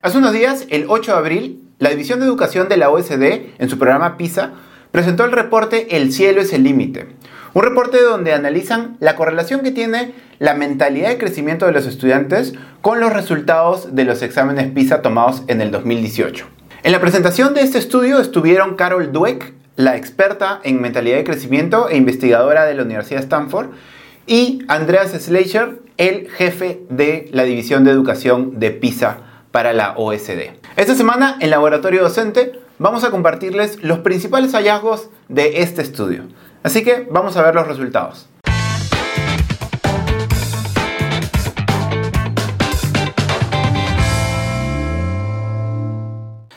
Hace unos días, el 8 de abril, la División de Educación de la OSD, en su programa PISA, presentó el reporte El cielo es el límite. Un reporte donde analizan la correlación que tiene la mentalidad de crecimiento de los estudiantes con los resultados de los exámenes PISA tomados en el 2018. En la presentación de este estudio estuvieron Carol Dweck, la experta en mentalidad de crecimiento e investigadora de la Universidad de Stanford, y Andreas Schleicher, el jefe de la División de Educación de PISA para la OSD. Esta semana en Laboratorio Docente vamos a compartirles los principales hallazgos de este estudio. Así que vamos a ver los resultados.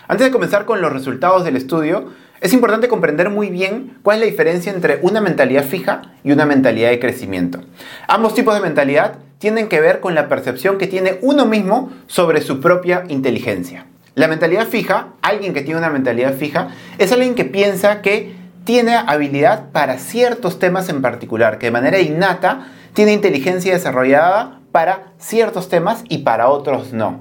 Antes de comenzar con los resultados del estudio, es importante comprender muy bien cuál es la diferencia entre una mentalidad fija y una mentalidad de crecimiento. Ambos tipos de mentalidad tienen que ver con la percepción que tiene uno mismo sobre su propia inteligencia. La mentalidad fija, alguien que tiene una mentalidad fija, es alguien que piensa que tiene habilidad para ciertos temas en particular, que de manera innata tiene inteligencia desarrollada para ciertos temas y para otros no.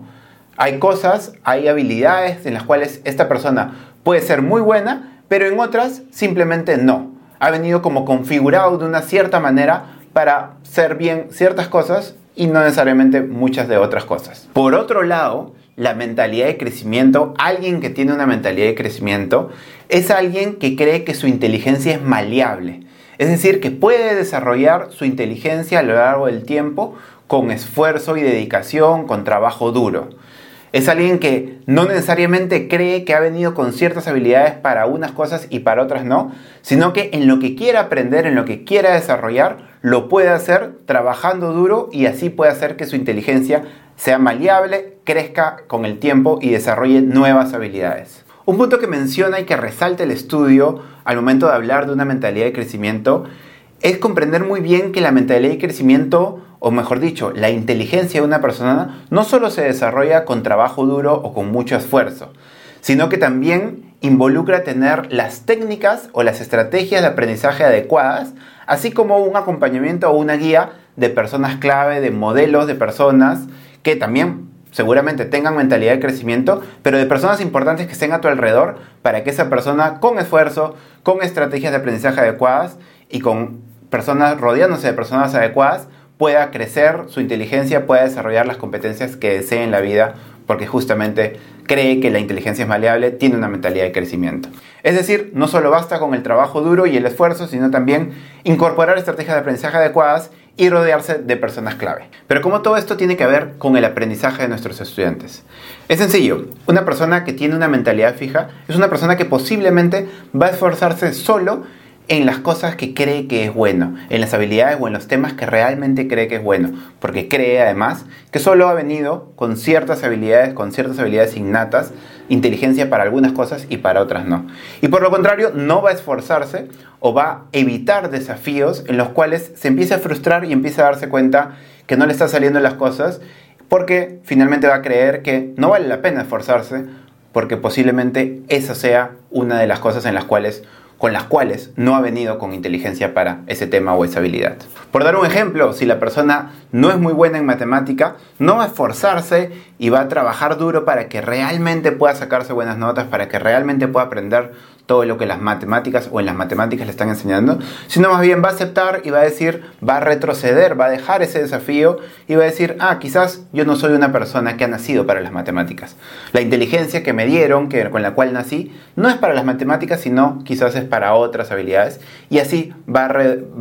Hay cosas, hay habilidades en las cuales esta persona puede ser muy buena, pero en otras simplemente no. Ha venido como configurado de una cierta manera para ser bien ciertas cosas y no necesariamente muchas de otras cosas. Por otro lado, la mentalidad de crecimiento, alguien que tiene una mentalidad de crecimiento, es alguien que cree que su inteligencia es maleable. Es decir, que puede desarrollar su inteligencia a lo largo del tiempo con esfuerzo y dedicación, con trabajo duro. Es alguien que no necesariamente cree que ha venido con ciertas habilidades para unas cosas y para otras no, sino que en lo que quiera aprender, en lo que quiera desarrollar, lo puede hacer trabajando duro y así puede hacer que su inteligencia sea maleable, crezca con el tiempo y desarrolle nuevas habilidades. Un punto que menciona y que resalta el estudio al momento de hablar de una mentalidad de crecimiento es comprender muy bien que la mentalidad de crecimiento o mejor dicho, la inteligencia de una persona no solo se desarrolla con trabajo duro o con mucho esfuerzo, sino que también involucra tener las técnicas o las estrategias de aprendizaje adecuadas, así como un acompañamiento o una guía de personas clave, de modelos de personas que también seguramente tengan mentalidad de crecimiento, pero de personas importantes que estén a tu alrededor para que esa persona con esfuerzo, con estrategias de aprendizaje adecuadas y con personas rodeándose de personas adecuadas, pueda crecer su inteligencia, pueda desarrollar las competencias que desee en la vida, porque justamente cree que la inteligencia es maleable, tiene una mentalidad de crecimiento. Es decir, no solo basta con el trabajo duro y el esfuerzo, sino también incorporar estrategias de aprendizaje adecuadas y rodearse de personas clave. Pero como todo esto tiene que ver con el aprendizaje de nuestros estudiantes. Es sencillo, una persona que tiene una mentalidad fija es una persona que posiblemente va a esforzarse solo en las cosas que cree que es bueno, en las habilidades o en los temas que realmente cree que es bueno, porque cree además que solo ha venido con ciertas habilidades, con ciertas habilidades innatas, inteligencia para algunas cosas y para otras no. Y por lo contrario, no va a esforzarse o va a evitar desafíos en los cuales se empieza a frustrar y empieza a darse cuenta que no le está saliendo las cosas, porque finalmente va a creer que no vale la pena esforzarse, porque posiblemente esa sea una de las cosas en las cuales con las cuales no ha venido con inteligencia para ese tema o esa habilidad. Por dar un ejemplo, si la persona no es muy buena en matemática, no va a esforzarse y va a trabajar duro para que realmente pueda sacarse buenas notas, para que realmente pueda aprender todo lo que las matemáticas o en las matemáticas le están enseñando, sino más bien va a aceptar y va a decir, va a retroceder, va a dejar ese desafío y va a decir, ah, quizás yo no soy una persona que ha nacido para las matemáticas. La inteligencia que me dieron, que, con la cual nací, no es para las matemáticas, sino quizás es para otras habilidades y así va a,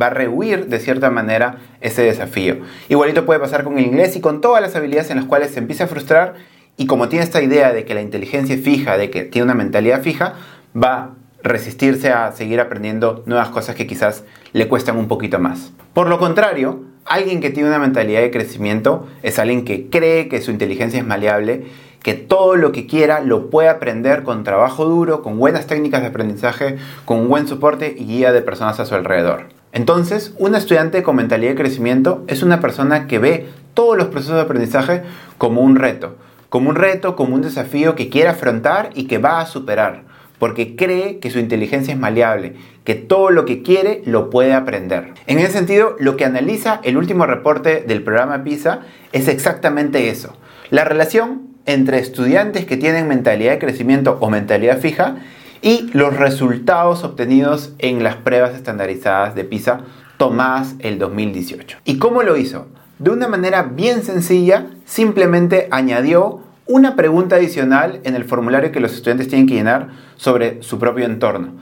va a rehuir de cierta manera ese desafío. Igualito puede pasar con el inglés y con todas las habilidades en las cuales se empieza a frustrar y como tiene esta idea de que la inteligencia es fija, de que tiene una mentalidad fija, va resistirse a seguir aprendiendo nuevas cosas que quizás le cuestan un poquito más. Por lo contrario, alguien que tiene una mentalidad de crecimiento es alguien que cree que su inteligencia es maleable, que todo lo que quiera lo puede aprender con trabajo duro, con buenas técnicas de aprendizaje, con buen soporte y guía de personas a su alrededor. Entonces, un estudiante con mentalidad de crecimiento es una persona que ve todos los procesos de aprendizaje como un reto, como un reto, como un desafío que quiere afrontar y que va a superar porque cree que su inteligencia es maleable, que todo lo que quiere lo puede aprender. En ese sentido, lo que analiza el último reporte del programa PISA es exactamente eso, la relación entre estudiantes que tienen mentalidad de crecimiento o mentalidad fija y los resultados obtenidos en las pruebas estandarizadas de PISA tomadas el 2018. ¿Y cómo lo hizo? De una manera bien sencilla, simplemente añadió una pregunta adicional en el formulario que los estudiantes tienen que llenar sobre su propio entorno.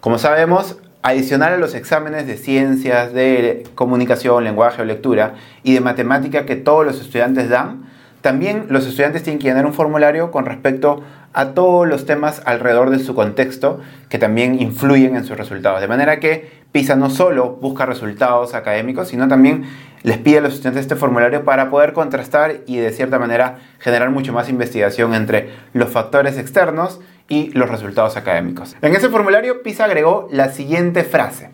Como sabemos, adicional a los exámenes de ciencias, de comunicación, lenguaje o lectura y de matemática que todos los estudiantes dan, también los estudiantes tienen que llenar un formulario con respecto a todos los temas alrededor de su contexto que también influyen en sus resultados. De manera que PISA no solo busca resultados académicos, sino también les pide a los estudiantes este formulario para poder contrastar y de cierta manera generar mucho más investigación entre los factores externos y los resultados académicos. En ese formulario PISA agregó la siguiente frase.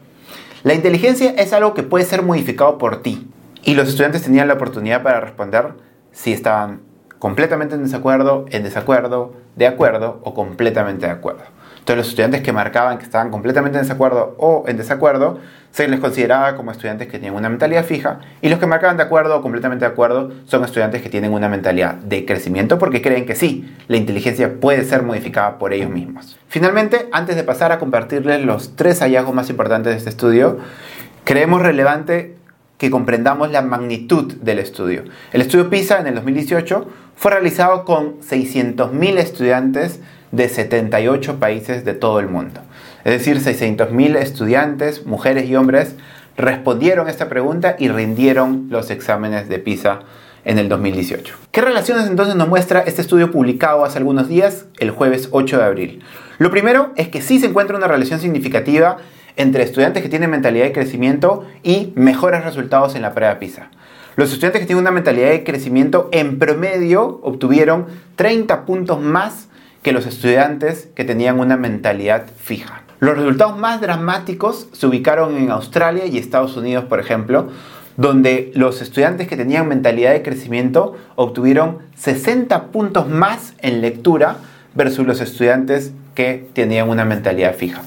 La inteligencia es algo que puede ser modificado por ti. Y los estudiantes tenían la oportunidad para responder si estaban completamente en desacuerdo, en desacuerdo, de acuerdo o completamente de acuerdo. Entonces los estudiantes que marcaban que estaban completamente en desacuerdo o en desacuerdo, se les consideraba como estudiantes que tienen una mentalidad fija y los que marcaban de acuerdo o completamente de acuerdo son estudiantes que tienen una mentalidad de crecimiento porque creen que sí, la inteligencia puede ser modificada por ellos mismos. Finalmente, antes de pasar a compartirles los tres hallazgos más importantes de este estudio, creemos relevante que comprendamos la magnitud del estudio. El estudio PISA en el 2018 fue realizado con 600.000 estudiantes de 78 países de todo el mundo. Es decir, 600.000 estudiantes, mujeres y hombres, respondieron a esta pregunta y rindieron los exámenes de PISA en el 2018. ¿Qué relaciones entonces nos muestra este estudio publicado hace algunos días, el jueves 8 de abril? Lo primero es que sí se encuentra una relación significativa entre estudiantes que tienen mentalidad de crecimiento y mejores resultados en la prueba PISA. Los estudiantes que tienen una mentalidad de crecimiento en promedio obtuvieron 30 puntos más que los estudiantes que tenían una mentalidad fija. Los resultados más dramáticos se ubicaron en Australia y Estados Unidos, por ejemplo, donde los estudiantes que tenían mentalidad de crecimiento obtuvieron 60 puntos más en lectura versus los estudiantes que tenían una mentalidad fija.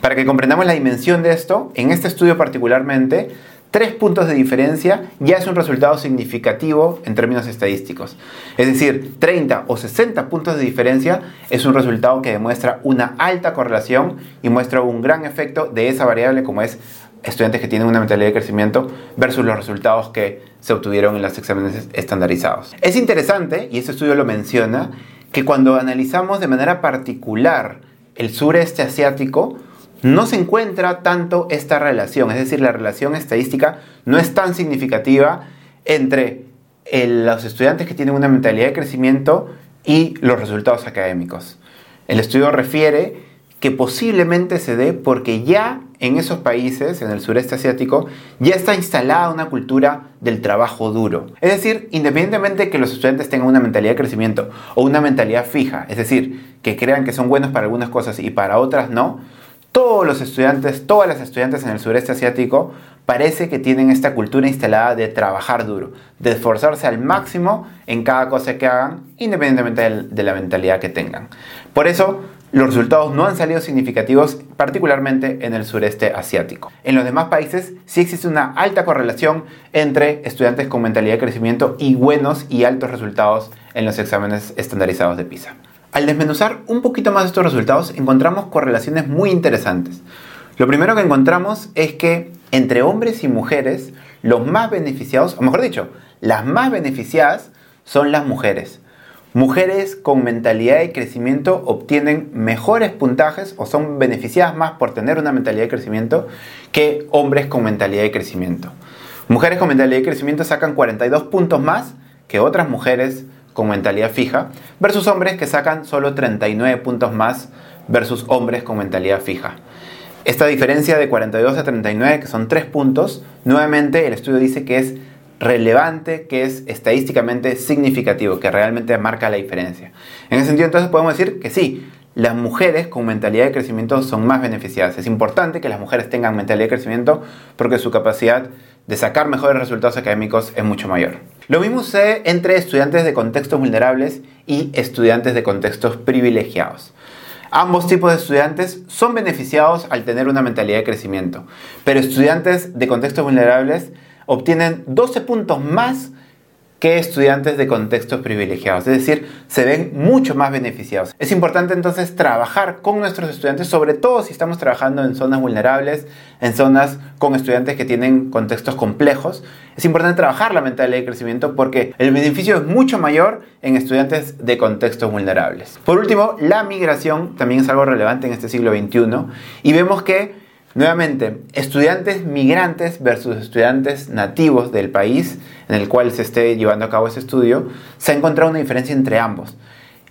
Para que comprendamos la dimensión de esto, en este estudio particularmente, tres puntos de diferencia ya es un resultado significativo en términos estadísticos. Es decir, 30 o 60 puntos de diferencia es un resultado que demuestra una alta correlación y muestra un gran efecto de esa variable como es estudiantes que tienen una mentalidad de crecimiento versus los resultados que se obtuvieron en los exámenes estandarizados. Es interesante, y este estudio lo menciona, que cuando analizamos de manera particular el sureste asiático, no se encuentra tanto esta relación, es decir, la relación estadística no es tan significativa entre los estudiantes que tienen una mentalidad de crecimiento y los resultados académicos. El estudio refiere que posiblemente se dé porque ya en esos países, en el sureste asiático, ya está instalada una cultura del trabajo duro. Es decir, independientemente de que los estudiantes tengan una mentalidad de crecimiento o una mentalidad fija, es decir, que crean que son buenos para algunas cosas y para otras no, todos los estudiantes, todas las estudiantes en el sureste asiático parece que tienen esta cultura instalada de trabajar duro, de esforzarse al máximo en cada cosa que hagan, independientemente de la mentalidad que tengan. Por eso, los resultados no han salido significativos, particularmente en el sureste asiático. En los demás países sí existe una alta correlación entre estudiantes con mentalidad de crecimiento y buenos y altos resultados en los exámenes estandarizados de PISA. Al desmenuzar un poquito más estos resultados, encontramos correlaciones muy interesantes. Lo primero que encontramos es que entre hombres y mujeres, los más beneficiados, o mejor dicho, las más beneficiadas son las mujeres. Mujeres con mentalidad de crecimiento obtienen mejores puntajes o son beneficiadas más por tener una mentalidad de crecimiento que hombres con mentalidad de crecimiento. Mujeres con mentalidad de crecimiento sacan 42 puntos más que otras mujeres con mentalidad fija, versus hombres que sacan solo 39 puntos más versus hombres con mentalidad fija. Esta diferencia de 42 a 39, que son 3 puntos, nuevamente el estudio dice que es relevante, que es estadísticamente significativo, que realmente marca la diferencia. En ese sentido, entonces podemos decir que sí, las mujeres con mentalidad de crecimiento son más beneficiadas. Es importante que las mujeres tengan mentalidad de crecimiento porque su capacidad de sacar mejores resultados académicos es mucho mayor. Lo mismo sucede entre estudiantes de contextos vulnerables y estudiantes de contextos privilegiados. Ambos tipos de estudiantes son beneficiados al tener una mentalidad de crecimiento, pero estudiantes de contextos vulnerables obtienen 12 puntos más que estudiantes de contextos privilegiados, es decir, se ven mucho más beneficiados. Es importante entonces trabajar con nuestros estudiantes, sobre todo si estamos trabajando en zonas vulnerables, en zonas con estudiantes que tienen contextos complejos. Es importante trabajar la mentalidad de crecimiento porque el beneficio es mucho mayor en estudiantes de contextos vulnerables. Por último, la migración también es algo relevante en este siglo XXI y vemos que Nuevamente, estudiantes migrantes versus estudiantes nativos del país en el cual se esté llevando a cabo ese estudio, se ha encontrado una diferencia entre ambos.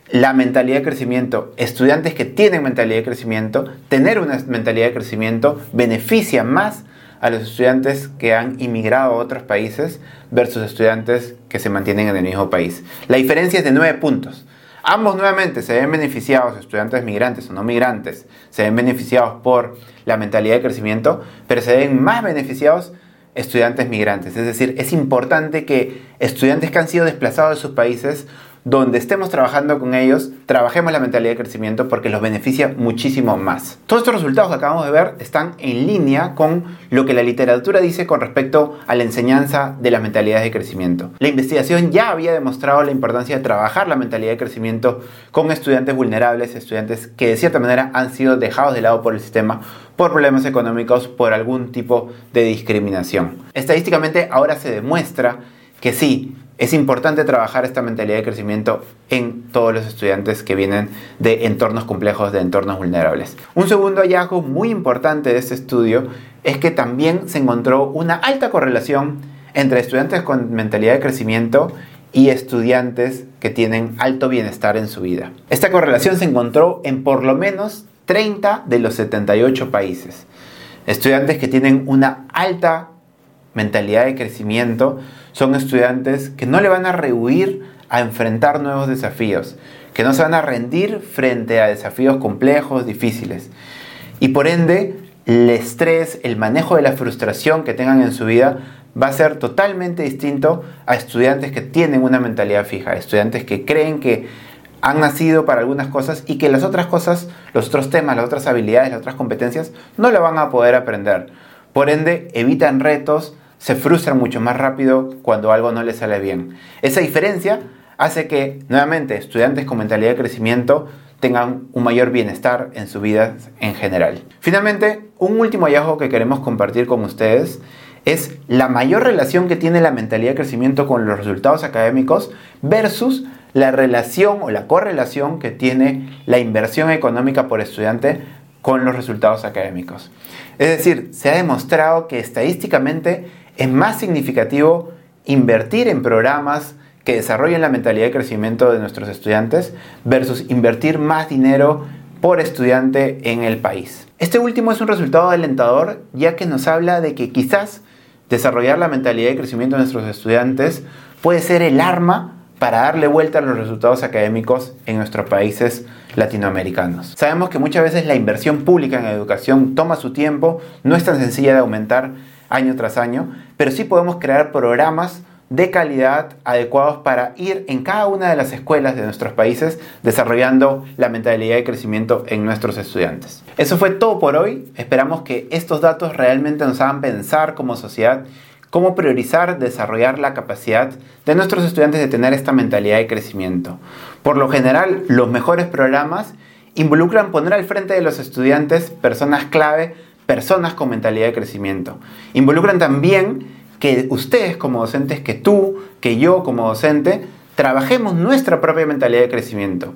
La mentalidad de crecimiento, estudiantes que tienen mentalidad de crecimiento, tener una mentalidad de crecimiento beneficia más a los estudiantes que han inmigrado a otros países versus estudiantes que se mantienen en el mismo país. La diferencia es de 9 puntos. Ambos nuevamente se ven beneficiados, estudiantes migrantes o no migrantes, se ven beneficiados por la mentalidad de crecimiento, pero se ven más beneficiados estudiantes migrantes. Es decir, es importante que estudiantes que han sido desplazados de sus países donde estemos trabajando con ellos, trabajemos la mentalidad de crecimiento porque los beneficia muchísimo más. Todos estos resultados que acabamos de ver están en línea con lo que la literatura dice con respecto a la enseñanza de las mentalidades de crecimiento. La investigación ya había demostrado la importancia de trabajar la mentalidad de crecimiento con estudiantes vulnerables, estudiantes que de cierta manera han sido dejados de lado por el sistema por problemas económicos, por algún tipo de discriminación. Estadísticamente ahora se demuestra que sí, es importante trabajar esta mentalidad de crecimiento en todos los estudiantes que vienen de entornos complejos, de entornos vulnerables. Un segundo hallazgo muy importante de este estudio es que también se encontró una alta correlación entre estudiantes con mentalidad de crecimiento y estudiantes que tienen alto bienestar en su vida. Esta correlación se encontró en por lo menos 30 de los 78 países. Estudiantes que tienen una alta mentalidad de crecimiento son estudiantes que no le van a rehuir a enfrentar nuevos desafíos, que no se van a rendir frente a desafíos complejos, difíciles. Y por ende, el estrés, el manejo de la frustración que tengan en su vida va a ser totalmente distinto a estudiantes que tienen una mentalidad fija, estudiantes que creen que han nacido para algunas cosas y que las otras cosas, los otros temas, las otras habilidades, las otras competencias, no la van a poder aprender. Por ende, evitan retos, se frustran mucho más rápido cuando algo no les sale bien. Esa diferencia hace que, nuevamente, estudiantes con mentalidad de crecimiento tengan un mayor bienestar en su vida en general. Finalmente, un último hallazgo que queremos compartir con ustedes es la mayor relación que tiene la mentalidad de crecimiento con los resultados académicos versus la relación o la correlación que tiene la inversión económica por estudiante con los resultados académicos. Es decir, se ha demostrado que estadísticamente es más significativo invertir en programas que desarrollen la mentalidad de crecimiento de nuestros estudiantes versus invertir más dinero por estudiante en el país. Este último es un resultado alentador ya que nos habla de que quizás desarrollar la mentalidad de crecimiento de nuestros estudiantes puede ser el arma para darle vuelta a los resultados académicos en nuestros países latinoamericanos. Sabemos que muchas veces la inversión pública en educación toma su tiempo, no es tan sencilla de aumentar año tras año, pero sí podemos crear programas de calidad adecuados para ir en cada una de las escuelas de nuestros países desarrollando la mentalidad de crecimiento en nuestros estudiantes. Eso fue todo por hoy. Esperamos que estos datos realmente nos hagan pensar como sociedad cómo priorizar desarrollar la capacidad de nuestros estudiantes de tener esta mentalidad de crecimiento. Por lo general, los mejores programas involucran poner al frente de los estudiantes personas clave personas con mentalidad de crecimiento. Involucran también que ustedes como docentes, que tú, que yo como docente, trabajemos nuestra propia mentalidad de crecimiento.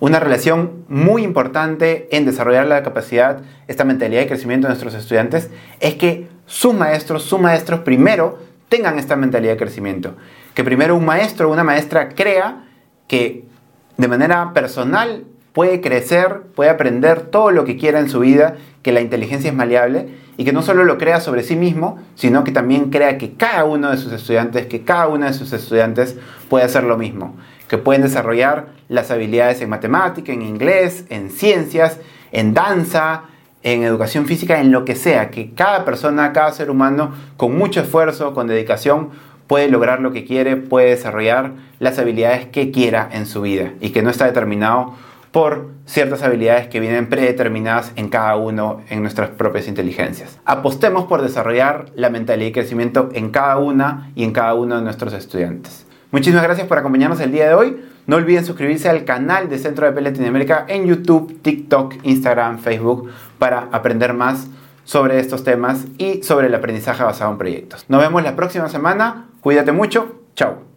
Una relación muy importante en desarrollar la capacidad, esta mentalidad de crecimiento de nuestros estudiantes, es que sus maestros, sus maestros primero tengan esta mentalidad de crecimiento. Que primero un maestro o una maestra crea que de manera personal puede crecer, puede aprender todo lo que quiera en su vida, que la inteligencia es maleable y que no solo lo crea sobre sí mismo, sino que también crea que cada uno de sus estudiantes, que cada una de sus estudiantes puede hacer lo mismo, que pueden desarrollar las habilidades en matemática, en inglés, en ciencias, en danza, en educación física, en lo que sea, que cada persona, cada ser humano, con mucho esfuerzo, con dedicación, puede lograr lo que quiere, puede desarrollar las habilidades que quiera en su vida y que no está determinado por ciertas habilidades que vienen predeterminadas en cada uno en nuestras propias inteligencias. Apostemos por desarrollar la mentalidad y crecimiento en cada una y en cada uno de nuestros estudiantes. Muchísimas gracias por acompañarnos el día de hoy. No olviden suscribirse al canal de Centro de P Latinoamérica en YouTube, TikTok, Instagram, Facebook para aprender más sobre estos temas y sobre el aprendizaje basado en proyectos. Nos vemos la próxima semana. Cuídate mucho. Chao.